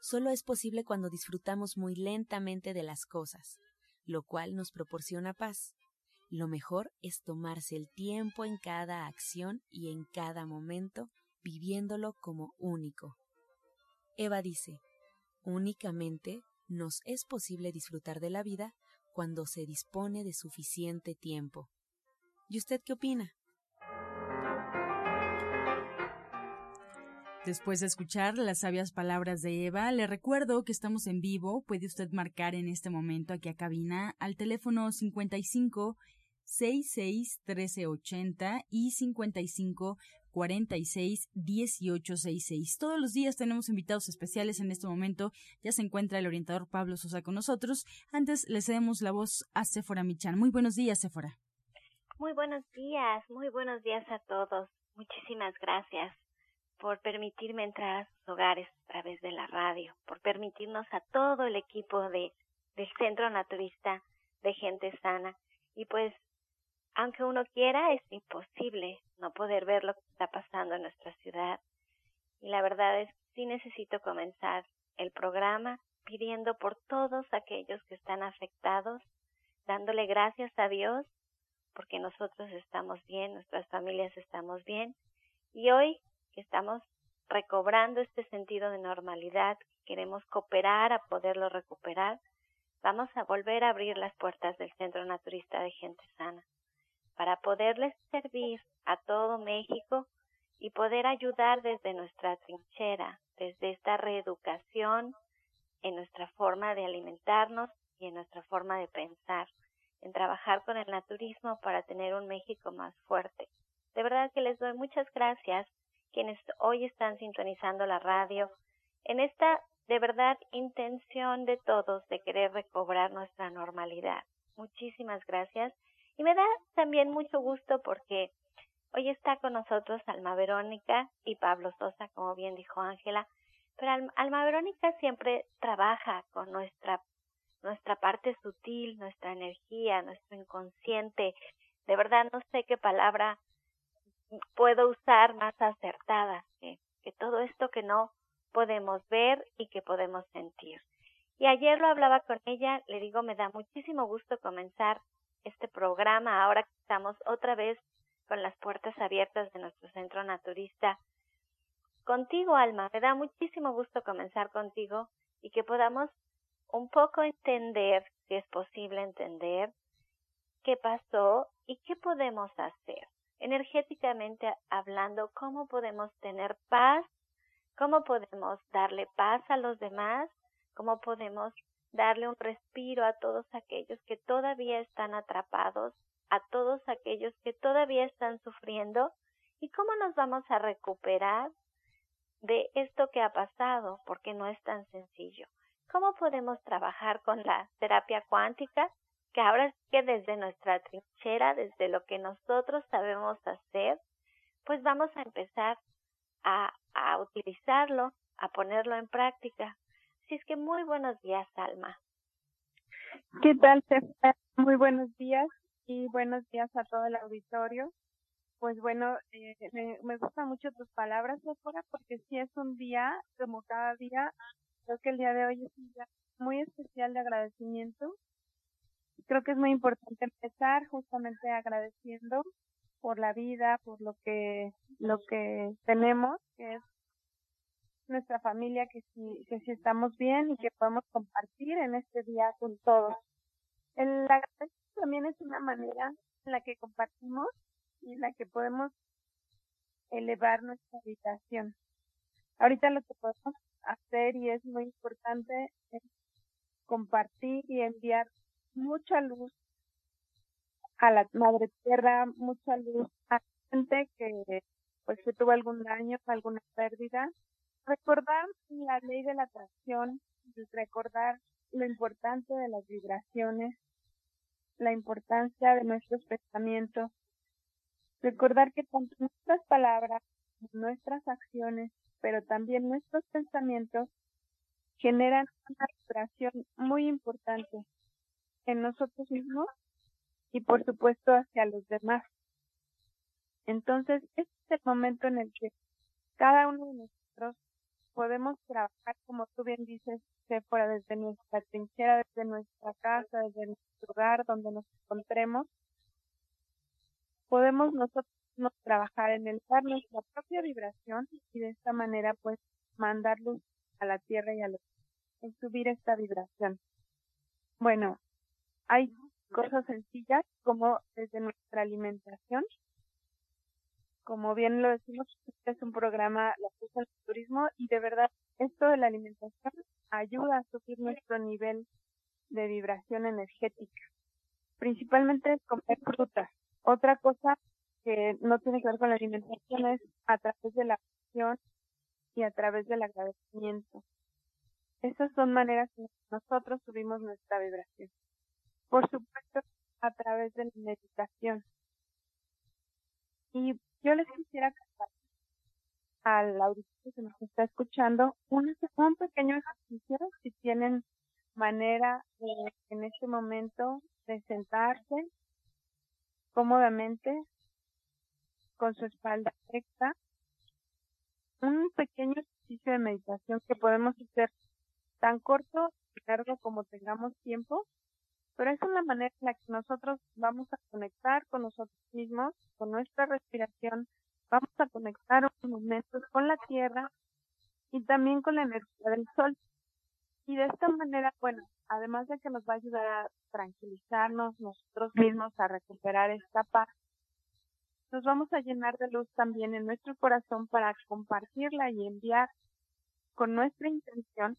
solo es posible cuando disfrutamos muy lentamente de las cosas, lo cual nos proporciona paz. Lo mejor es tomarse el tiempo en cada acción y en cada momento, viviéndolo como único. Eva dice, únicamente nos es posible disfrutar de la vida cuando se dispone de suficiente tiempo. ¿Y usted qué opina? Después de escuchar las sabias palabras de Eva, le recuerdo que estamos en vivo. Puede usted marcar en este momento aquí a cabina al teléfono 55 66 1380 y 55 46 1866. Todos los días tenemos invitados especiales en este momento. Ya se encuentra el orientador Pablo Sosa con nosotros. Antes le cedemos la voz a Sephora Michan. Muy buenos días, Sephora. Muy buenos días, muy buenos días a todos. Muchísimas gracias por permitirme entrar a sus hogares a través de la radio, por permitirnos a todo el equipo de, del Centro Naturista de Gente Sana. Y pues, aunque uno quiera, es imposible no poder ver lo que está pasando en nuestra ciudad. Y la verdad es que sí necesito comenzar el programa pidiendo por todos aquellos que están afectados, dándole gracias a Dios porque nosotros estamos bien, nuestras familias estamos bien. Y hoy que estamos recobrando este sentido de normalidad, queremos cooperar a poderlo recuperar, vamos a volver a abrir las puertas del Centro Naturista de Gente Sana para poderles servir a todo México y poder ayudar desde nuestra trinchera, desde esta reeducación en nuestra forma de alimentarnos y en nuestra forma de pensar, en trabajar con el naturismo para tener un México más fuerte. De verdad que les doy muchas gracias quienes hoy están sintonizando la radio, en esta de verdad intención de todos de querer recobrar nuestra normalidad. Muchísimas gracias. Y me da también mucho gusto porque hoy está con nosotros Alma Verónica y Pablo Sosa, como bien dijo Ángela. Pero Alma Verónica siempre trabaja con nuestra, nuestra parte sutil, nuestra energía, nuestro inconsciente. De verdad no sé qué palabra puedo usar más acertada que, que todo esto que no podemos ver y que podemos sentir. Y ayer lo hablaba con ella, le digo, me da muchísimo gusto comenzar este programa ahora que estamos otra vez con las puertas abiertas de nuestro centro naturista. Contigo, Alma, me da muchísimo gusto comenzar contigo y que podamos un poco entender, si es posible entender, qué pasó y qué podemos hacer energéticamente hablando, cómo podemos tener paz, cómo podemos darle paz a los demás, cómo podemos darle un respiro a todos aquellos que todavía están atrapados, a todos aquellos que todavía están sufriendo y cómo nos vamos a recuperar de esto que ha pasado, porque no es tan sencillo. ¿Cómo podemos trabajar con la terapia cuántica? Que ahora que desde nuestra trinchera, desde lo que nosotros sabemos hacer, pues vamos a empezar a, a utilizarlo, a ponerlo en práctica. Así es que muy buenos días, Alma. ¿Qué tal, Muy buenos días y buenos días a todo el auditorio. Pues bueno, eh, me, me gustan mucho tus palabras, doctora, porque sí es un día, como cada día, creo que el día de hoy es un día muy especial de agradecimiento creo que es muy importante empezar justamente agradeciendo por la vida, por lo que lo que tenemos, que es nuestra familia, que si que si estamos bien y que podemos compartir en este día con todos. El agradecimiento también es una manera en la que compartimos y en la que podemos elevar nuestra habitación. Ahorita lo que podemos hacer y es muy importante es compartir y enviar mucha luz a la madre tierra, mucha luz a la gente que pues que tuvo algún daño, alguna pérdida. Recordar la ley de la atracción, recordar lo importante de las vibraciones, la importancia de nuestros pensamientos, recordar que tanto nuestras palabras, nuestras acciones, pero también nuestros pensamientos generan una vibración muy importante en nosotros mismos y por supuesto hacia los demás. Entonces, este es el momento en el que cada uno de nosotros podemos trabajar, como tú bien dices, fuera desde nuestra trinchera, desde nuestra casa, desde nuestro hogar, donde nos encontremos. Podemos nosotros trabajar en el dar nuestra propia vibración y de esta manera pues mandar luz a la tierra y a los en subir esta vibración. Bueno, hay cosas sencillas como desde nuestra alimentación. Como bien lo decimos, este es un programa, la del turismo, y de verdad esto de la alimentación ayuda a subir nuestro nivel de vibración energética. Principalmente comer frutas. Otra cosa que no tiene que ver con la alimentación es a través de la acción y a través del agradecimiento. Esas son maneras en que nosotros subimos nuestra vibración. Por supuesto, a través de la meditación. Y yo les quisiera contar al auditorio que nos está escuchando un, un pequeño ejercicio si tienen manera en este momento de sentarse cómodamente con su espalda recta un pequeño ejercicio de meditación que podemos hacer tan corto y largo como tengamos tiempo, pero es una manera en la que nosotros vamos a conectar con nosotros mismos, con nuestra respiración, vamos a conectar unos momentos con la tierra y también con la energía del sol. Y de esta manera, bueno, además de que nos va a ayudar a tranquilizarnos nosotros mismos, a recuperar esta paz, nos vamos a llenar de luz también en nuestro corazón para compartirla y enviar con nuestra intención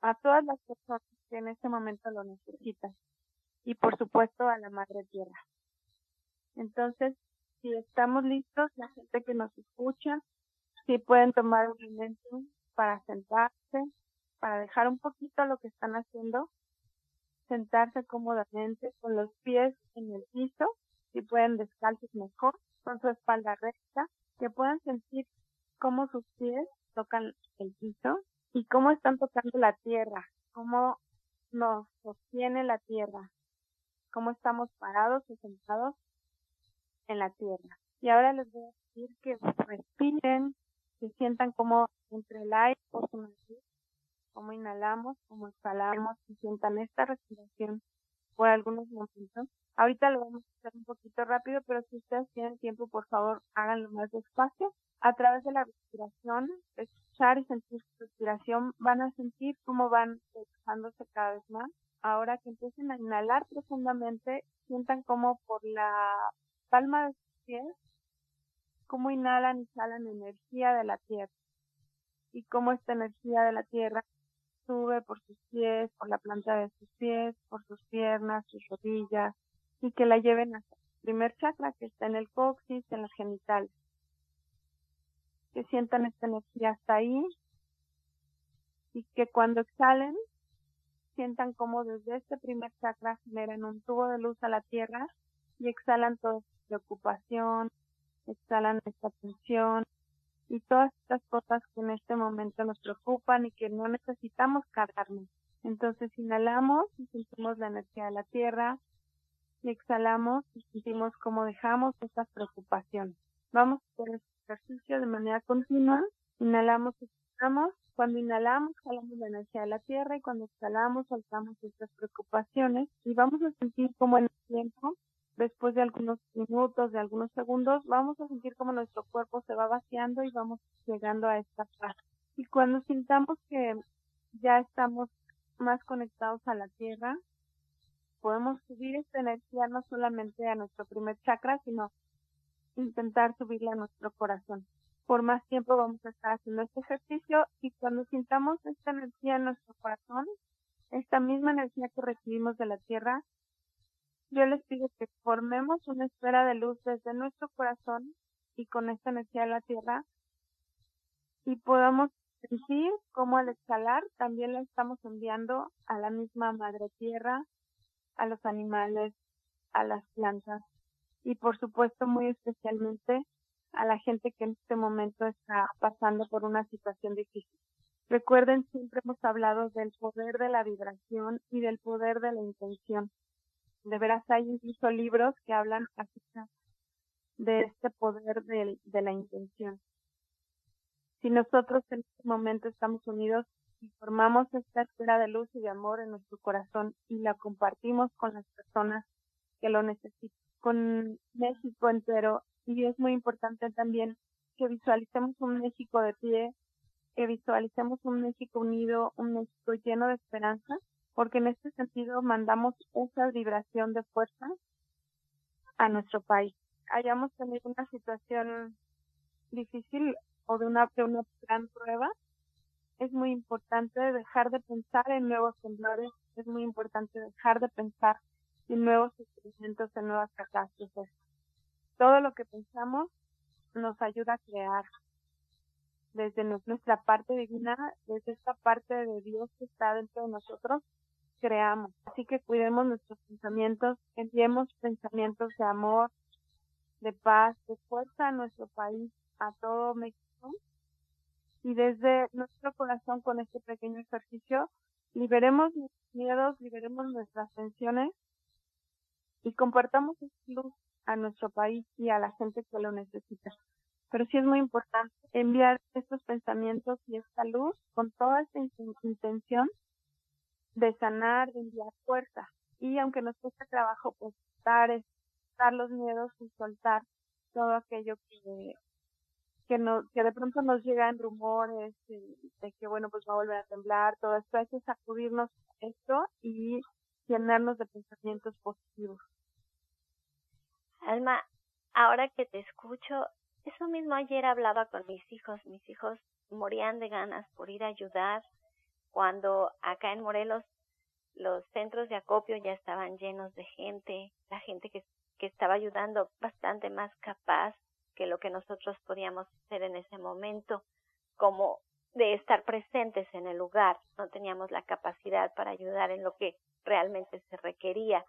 a todas las personas que en este momento lo necesitan y por supuesto a la Madre Tierra. Entonces, si estamos listos, la gente que nos escucha, si pueden tomar un momento para sentarse, para dejar un poquito lo que están haciendo, sentarse cómodamente con los pies en el piso, si pueden descalzos mejor, con su espalda recta, que puedan sentir cómo sus pies tocan el piso y cómo están tocando la tierra, cómo nos sostiene la tierra, cómo estamos parados o sentados en la tierra. Y ahora les voy a decir que respiren, que sientan como entre el aire por su nariz, como inhalamos, como exhalamos, que sientan esta respiración por algunos momentos. Ahorita lo vamos a hacer un poquito rápido, pero si ustedes tienen tiempo, por favor, háganlo más despacio. A través de la respiración, y sentir su respiración, van a sentir cómo van dejándose cada vez más. Ahora que empiecen a inhalar profundamente, sientan como por la palma de sus pies, cómo inhalan y salen energía de la tierra y cómo esta energía de la tierra sube por sus pies, por la planta de sus pies, por sus piernas, sus rodillas, y que la lleven hasta el primer chakra que está en el coxis, en los genitales. Que sientan esta energía hasta ahí y que cuando exhalen sientan como desde este primer chakra generan un tubo de luz a la tierra y exhalan toda su preocupación, exhalan esta tensión y todas estas cosas que en este momento nos preocupan y que no necesitamos cargarnos. Entonces inhalamos y sentimos la energía de la tierra, y exhalamos y sentimos cómo dejamos estas preocupaciones. Vamos a hacer ejercicio de manera continua. Inhalamos exhalamos. Cuando inhalamos, jalamos la energía de la tierra y cuando exhalamos, soltamos estas preocupaciones y vamos a sentir como en el tiempo, después de algunos minutos, de algunos segundos, vamos a sentir como nuestro cuerpo se va vaciando y vamos llegando a esta paz. Y cuando sintamos que ya estamos más conectados a la tierra, podemos subir esta energía no solamente a nuestro primer chakra, sino intentar subirla a nuestro corazón. Por más tiempo vamos a estar haciendo este ejercicio y cuando sintamos esta energía en nuestro corazón, esta misma energía que recibimos de la tierra, yo les pido que formemos una esfera de luz desde nuestro corazón y con esta energía de la tierra y podamos sentir cómo al exhalar también la estamos enviando a la misma madre tierra, a los animales, a las plantas y por supuesto muy especialmente a la gente que en este momento está pasando por una situación difícil. Recuerden, siempre hemos hablado del poder de la vibración y del poder de la intención. De veras hay incluso libros que hablan acerca de este poder de, de la intención. Si nosotros en este momento estamos unidos y formamos esta esfera de luz y de amor en nuestro corazón y la compartimos con las personas que lo necesitan, con México entero, y es muy importante también que visualicemos un México de pie, que visualicemos un México unido, un México lleno de esperanza, porque en este sentido mandamos esa vibración de fuerza a nuestro país. Hayamos tenido una situación difícil o de una, una gran prueba, es muy importante dejar de pensar en nuevos temblores, es muy importante dejar de pensar en nuevos experimentos, en nuevas catástrofes. Todo lo que pensamos nos ayuda a crear desde nuestra parte divina, desde esta parte de Dios que está dentro de nosotros, creamos. Así que cuidemos nuestros pensamientos, enviemos pensamientos de amor, de paz, de fuerza a nuestro país, a todo México. Y desde nuestro corazón con este pequeño ejercicio, liberemos nuestros miedos, liberemos nuestras tensiones y compartamos esta luz a nuestro país y a la gente que lo necesita. Pero sí es muy importante enviar estos pensamientos y esta luz con toda esta intención de sanar, de enviar fuerza. Y aunque nos cuesta trabajo, pues dar, dar los miedos y soltar todo aquello que, que, no, que de pronto nos llegan rumores de, que, bueno, pues va a volver a temblar, todo esto, hay que sacudirnos esto y llenarnos de pensamientos positivos. Alma, ahora que te escucho, eso mismo ayer hablaba con mis hijos, mis hijos morían de ganas por ir a ayudar cuando acá en Morelos los centros de acopio ya estaban llenos de gente, la gente que, que estaba ayudando bastante más capaz que lo que nosotros podíamos hacer en ese momento, como de estar presentes en el lugar. No teníamos la capacidad para ayudar en lo que realmente se requería.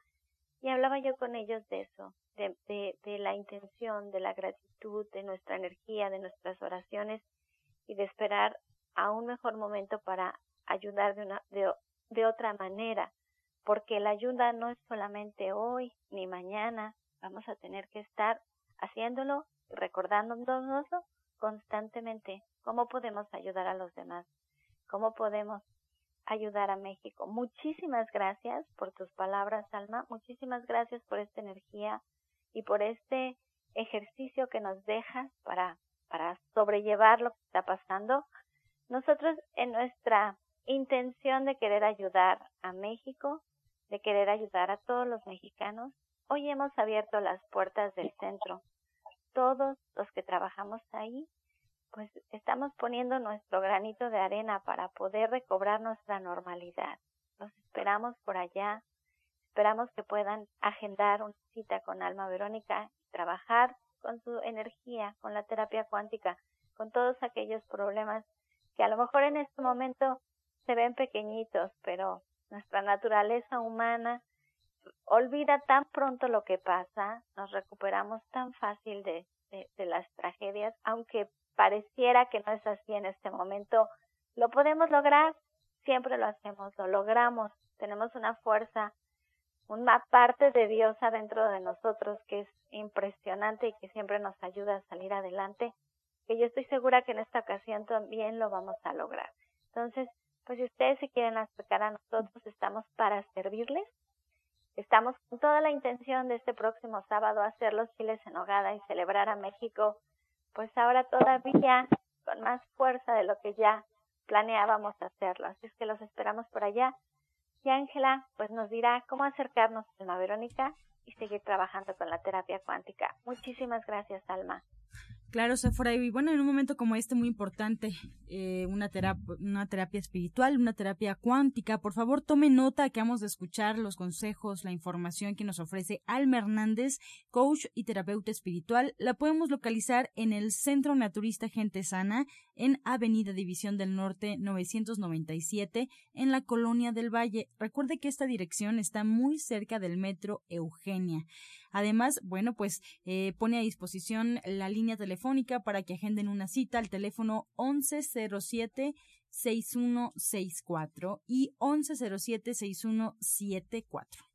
Y hablaba yo con ellos de eso, de, de, la intención, de la gratitud, de nuestra energía, de nuestras oraciones y de esperar a un mejor momento para ayudar de, una, de, de otra manera, porque la ayuda no es solamente hoy ni mañana, vamos a tener que estar haciéndolo recordándonos constantemente cómo podemos ayudar a los demás, cómo podemos ayudar a México. Muchísimas gracias por tus palabras, Alma. Muchísimas gracias por esta energía y por este ejercicio que nos dejas para, para sobrellevar lo que está pasando. Nosotros en nuestra intención de querer ayudar a México, de querer ayudar a todos los mexicanos, hoy hemos abierto las puertas del centro. Todos los que trabajamos ahí pues estamos poniendo nuestro granito de arena para poder recobrar nuestra normalidad. Los esperamos por allá. Esperamos que puedan agendar una cita con Alma Verónica trabajar con su energía, con la terapia cuántica, con todos aquellos problemas que a lo mejor en este momento se ven pequeñitos, pero nuestra naturaleza humana olvida tan pronto lo que pasa, nos recuperamos tan fácil de, de, de las tragedias, aunque pareciera que no es así en este momento, lo podemos lograr, siempre lo hacemos, lo logramos, tenemos una fuerza, una parte de Dios adentro de nosotros que es impresionante y que siempre nos ayuda a salir adelante, que yo estoy segura que en esta ocasión también lo vamos a lograr. Entonces, pues si ustedes se quieren acercar a nosotros, estamos para servirles. Estamos con toda la intención de este próximo sábado hacer los chiles en hogada y celebrar a México pues ahora todavía con más fuerza de lo que ya planeábamos hacerlo. Así es que los esperamos por allá. Y Ángela, pues nos dirá cómo acercarnos a Alma Verónica y seguir trabajando con la terapia cuántica. Muchísimas gracias, Alma. Claro, Sephora. Y bueno, en un momento como este muy importante, eh, una, terapia, espiritual, una terapia cuántica, por favor tome nota que vamos a escuchar los consejos, la información que nos ofrece Alma Hernández, coach y terapeuta espiritual. La podemos localizar en el Centro Naturista Gente Sana, en Avenida División del Norte 997, en la Colonia del Valle. Recuerde que esta dirección está muy cerca del Metro Eugenia. Además, bueno, pues eh, pone a disposición la línea telefónica para que agenden una cita al teléfono 1107 6164 y 1107 6174.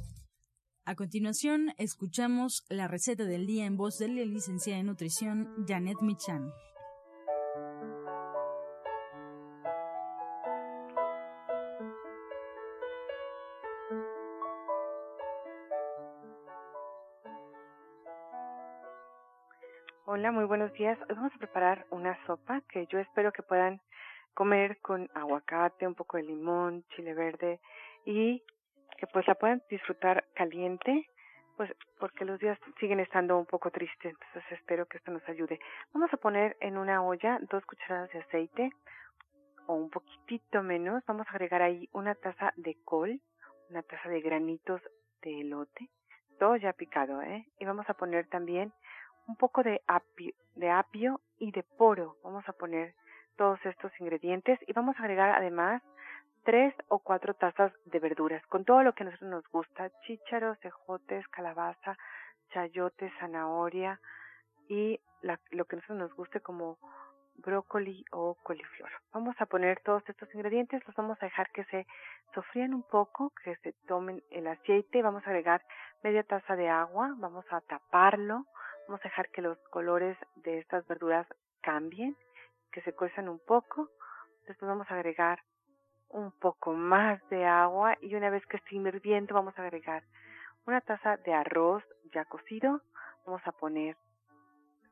A continuación, escuchamos la receta del día en voz de la licenciada en nutrición Janet Michan. Hola, muy buenos días. Hoy vamos a preparar una sopa que yo espero que puedan comer con aguacate, un poco de limón, chile verde y que pues la puedan disfrutar caliente, pues porque los días siguen estando un poco tristes, entonces espero que esto nos ayude. Vamos a poner en una olla dos cucharadas de aceite o un poquitito menos, vamos a agregar ahí una taza de col, una taza de granitos de elote, todo ya picado, ¿eh? Y vamos a poner también un poco de apio, de apio y de poro. Vamos a poner todos estos ingredientes y vamos a agregar además tres o cuatro tazas de verduras, con todo lo que a nosotros nos gusta, chícharos, ejotes, calabaza, chayote, zanahoria y lo que a nosotros nos guste como brócoli o coliflor. Vamos a poner todos estos ingredientes, los vamos a dejar que se sofrían un poco, que se tomen el aceite, vamos a agregar media taza de agua, vamos a taparlo, vamos a dejar que los colores de estas verduras cambien, que se cuezan un poco, después vamos a agregar un poco más de agua y una vez que esté hirviendo vamos a agregar una taza de arroz ya cocido, vamos a poner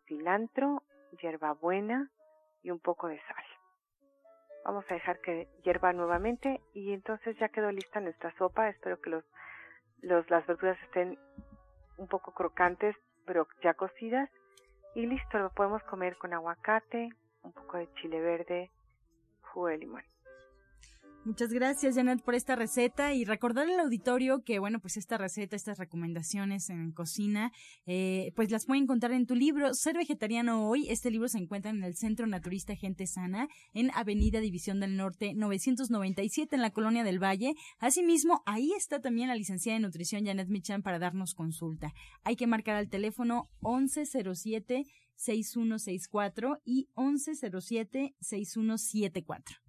cilantro, hierbabuena y un poco de sal. Vamos a dejar que hierva nuevamente y entonces ya quedó lista nuestra sopa. Espero que los, las verduras estén un poco crocantes, pero ya cocidas y listo, lo podemos comer con aguacate, un poco de chile verde, jugo de limón. Muchas gracias, Janet, por esta receta y recordar al auditorio que, bueno, pues esta receta, estas recomendaciones en cocina, eh, pues las pueden encontrar en tu libro Ser Vegetariano Hoy. Este libro se encuentra en el Centro Naturista Gente Sana, en Avenida División del Norte 997, en la Colonia del Valle. Asimismo, ahí está también la licenciada de nutrición Janet Michan para darnos consulta. Hay que marcar al teléfono 1107 6164 y 1107 6174.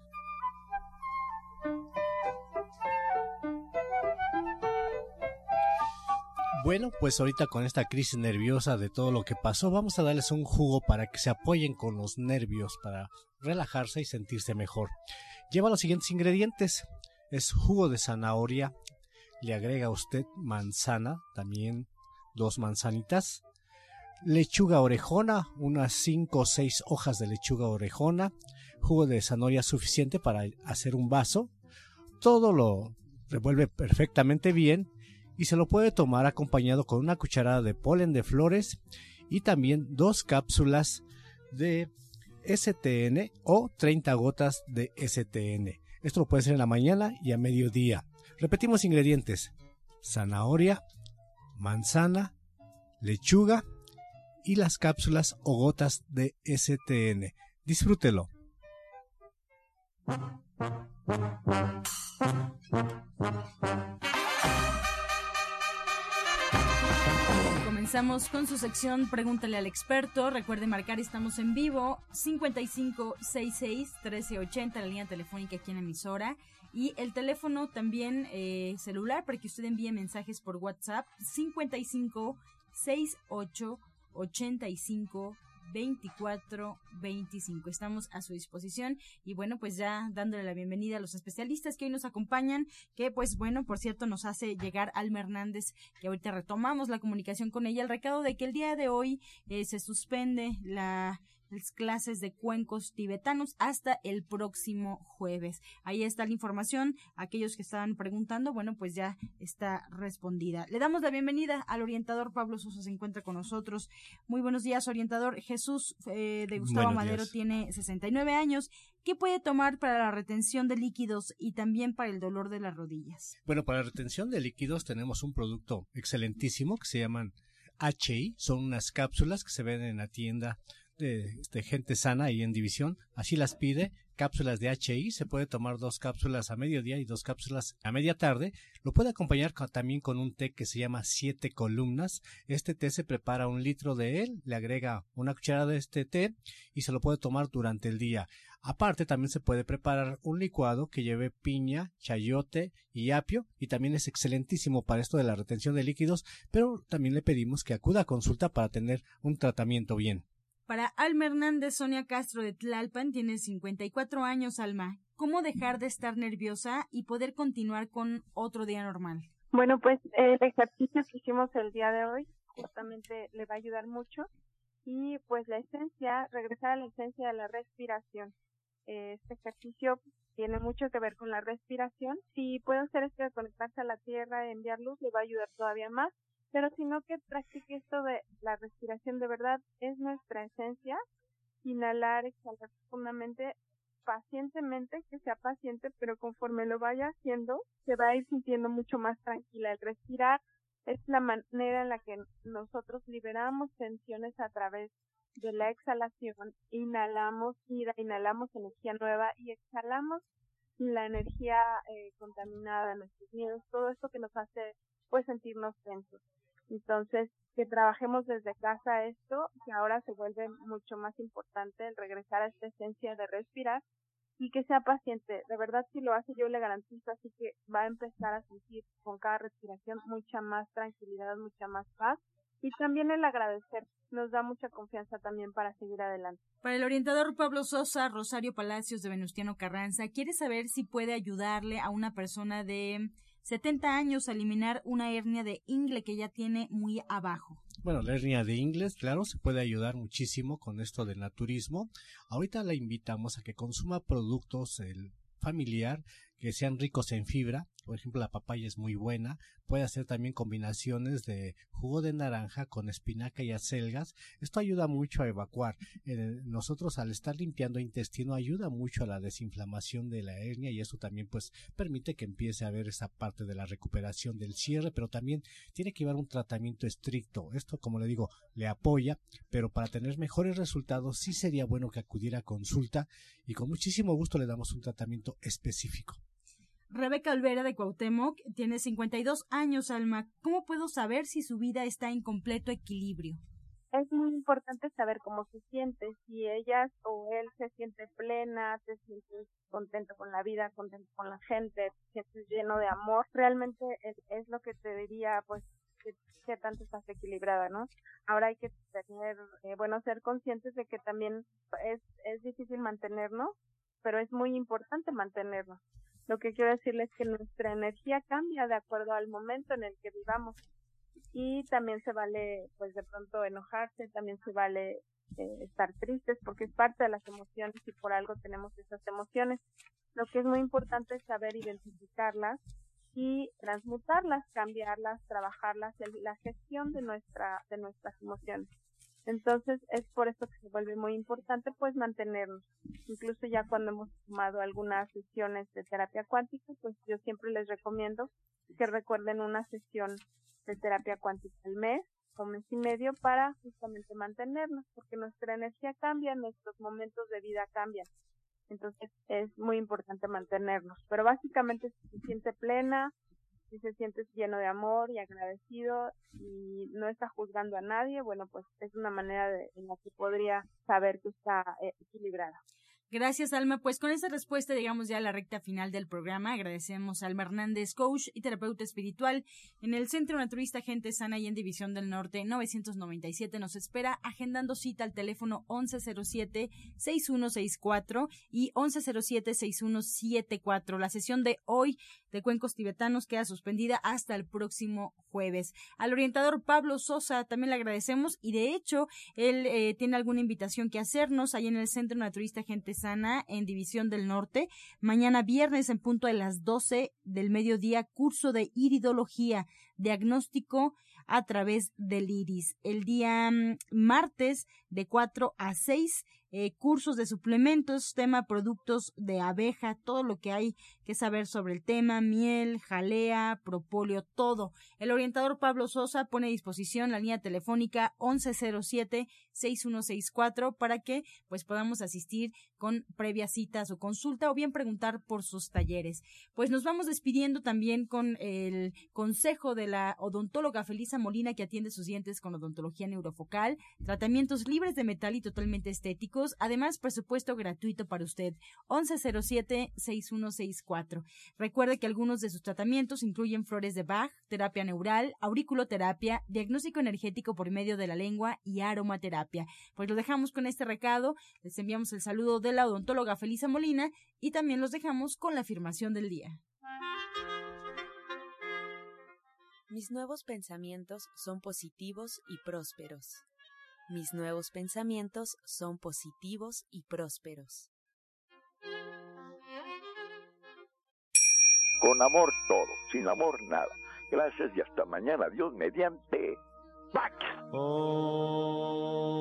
Bueno, pues ahorita con esta crisis nerviosa de todo lo que pasó, vamos a darles un jugo para que se apoyen con los nervios, para relajarse y sentirse mejor. Lleva los siguientes ingredientes. Es jugo de zanahoria, le agrega usted manzana, también dos manzanitas, lechuga orejona, unas 5 o 6 hojas de lechuga orejona, jugo de zanahoria suficiente para hacer un vaso. Todo lo revuelve perfectamente bien y se lo puede tomar acompañado con una cucharada de polen de flores y también dos cápsulas de STN o 30 gotas de STN. Esto lo puede hacer en la mañana y a mediodía. Repetimos ingredientes. Zanahoria, manzana, lechuga y las cápsulas o gotas de STN. Disfrútelo. Comenzamos con su sección Pregúntale al experto. Recuerde marcar, estamos en vivo 5566-1380, la línea telefónica aquí en emisora. Y el teléfono también eh, celular para que usted envíe mensajes por WhatsApp 5568 85 24 25. Estamos a su disposición y bueno, pues ya dándole la bienvenida a los especialistas que hoy nos acompañan, que pues bueno, por cierto, nos hace llegar Alma Hernández, que ahorita retomamos la comunicación con ella, el recado de que el día de hoy eh, se suspende la las clases de cuencos tibetanos hasta el próximo jueves. Ahí está la información. Aquellos que estaban preguntando, bueno, pues ya está respondida. Le damos la bienvenida al orientador Pablo Sosa, se encuentra con nosotros. Muy buenos días, orientador. Jesús eh, de Gustavo Madero tiene 69 años. ¿Qué puede tomar para la retención de líquidos y también para el dolor de las rodillas? Bueno, para la retención de líquidos tenemos un producto excelentísimo que se llaman HI. Son unas cápsulas que se ven en la tienda de, gente sana ahí en división, así las pide, cápsulas de HI, se puede tomar dos cápsulas a mediodía y dos cápsulas a media tarde, lo puede acompañar también con un té que se llama siete columnas, este té se prepara un litro de él, le agrega una cucharada de este té y se lo puede tomar durante el día. Aparte también se puede preparar un licuado que lleve piña, chayote y apio y también es excelentísimo para esto de la retención de líquidos, pero también le pedimos que acuda a consulta para tener un tratamiento bien. Para Alma Hernández, Sonia Castro de Tlalpan tiene 54 años, Alma. ¿Cómo dejar de estar nerviosa y poder continuar con otro día normal? Bueno, pues el ejercicio que hicimos el día de hoy justamente le va a ayudar mucho y pues la esencia, regresar a la esencia de la respiración. Este ejercicio tiene mucho que ver con la respiración. Si puede hacer esto conectarse a la tierra, enviar luz, le va a ayudar todavía más pero sino que practique esto de la respiración de verdad es nuestra esencia, inhalar, exhalar profundamente, pacientemente, que sea paciente, pero conforme lo vaya haciendo, se va a ir sintiendo mucho más tranquila. El respirar es la manera en la que nosotros liberamos tensiones a través de la exhalación, inhalamos ira, inhalamos energía nueva y exhalamos la energía eh, contaminada, nuestros miedos, todo esto que nos hace pues sentirnos tensos. Entonces, que trabajemos desde casa esto, que ahora se vuelve mucho más importante el regresar a esta esencia de respirar y que sea paciente. De verdad, si lo hace, yo le garantizo, así que va a empezar a sentir con cada respiración mucha más tranquilidad, mucha más paz. Y también el agradecer nos da mucha confianza también para seguir adelante. Para el orientador Pablo Sosa, Rosario Palacios de Venustiano Carranza, quiere saber si puede ayudarle a una persona de 70 años a eliminar una hernia de ingle que ya tiene muy abajo. Bueno, la hernia de inglés, claro, se puede ayudar muchísimo con esto del naturismo. Ahorita la invitamos a que consuma productos el familiar que sean ricos en fibra, por ejemplo la papaya es muy buena, puede hacer también combinaciones de jugo de naranja con espinaca y acelgas, esto ayuda mucho a evacuar. Eh, nosotros al estar limpiando intestino ayuda mucho a la desinflamación de la hernia y eso también pues permite que empiece a haber esa parte de la recuperación del cierre, pero también tiene que llevar un tratamiento estricto. Esto como le digo, le apoya, pero para tener mejores resultados sí sería bueno que acudiera a consulta y con muchísimo gusto le damos un tratamiento específico. Rebeca Olvera de Cuauhtémoc tiene 52 años, Alma. ¿Cómo puedo saber si su vida está en completo equilibrio? Es muy importante saber cómo se siente, si ella o él se siente plena, se siente contento con la vida, contento con la gente, se siente lleno de amor. Realmente es, lo que te diría, pues, que, tanto estás equilibrada, ¿no? Ahora hay que tener, eh, bueno, ser conscientes de que también es, es difícil mantenernos, pero es muy importante mantenernos. Lo que quiero decirles es que nuestra energía cambia de acuerdo al momento en el que vivamos. Y también se vale, pues de pronto enojarse, también se vale eh, estar tristes porque es parte de las emociones y por algo tenemos esas emociones. Lo que es muy importante es saber identificarlas y transmutarlas, cambiarlas, trabajarlas, la gestión de nuestra de nuestras emociones. Entonces es por eso que se vuelve muy importante pues mantenernos. Incluso ya cuando hemos tomado algunas sesiones de terapia cuántica, pues yo siempre les recomiendo que recuerden una sesión de terapia cuántica al mes o mes y medio para justamente mantenernos, porque nuestra energía cambia, nuestros momentos de vida cambian. Entonces es muy importante mantenernos. Pero básicamente si se siente plena, si se siente lleno de amor y agradecido y no está juzgando a nadie, bueno, pues es una manera de, en la que podría saber que está eh, equilibrada. Gracias, Alma. Pues con esta respuesta llegamos ya a la recta final del programa. Agradecemos a Alma Hernández, coach y terapeuta espiritual en el Centro Naturista Gente Sana y en División del Norte 997. Nos espera agendando cita al teléfono 1107-6164 y 1107-6174. La sesión de hoy de Cuencos Tibetanos queda suspendida hasta el próximo jueves. Al orientador Pablo Sosa también le agradecemos y de hecho él eh, tiene alguna invitación que hacernos ahí en el Centro Naturista Gente Sana en División del Norte. Mañana viernes en punto de las 12 del mediodía, curso de iridología, diagnóstico a través del iris. El día mm, martes de 4 a 6 eh, cursos de suplementos, tema productos de abeja, todo lo que hay que saber sobre el tema, miel, jalea, propóleo, todo. El orientador Pablo Sosa pone a disposición la línea telefónica 1107-6164 para que pues podamos asistir con previa cita o consulta o bien preguntar por sus talleres. Pues nos vamos despidiendo también con el consejo de la odontóloga Felisa Molina que atiende sus dientes con odontología neurofocal, tratamientos libres de metal y totalmente estéticos Además, presupuesto gratuito para usted. 1107-6164. Recuerde que algunos de sus tratamientos incluyen flores de Bach, terapia neural, auriculoterapia, diagnóstico energético por medio de la lengua y aromaterapia. Pues lo dejamos con este recado. Les enviamos el saludo de la odontóloga Felisa Molina y también los dejamos con la afirmación del día. Mis nuevos pensamientos son positivos y prósperos. Mis nuevos pensamientos son positivos y prósperos. Con amor todo, sin amor nada. Gracias y hasta mañana. Dios mediante. ¡Pax! Oh.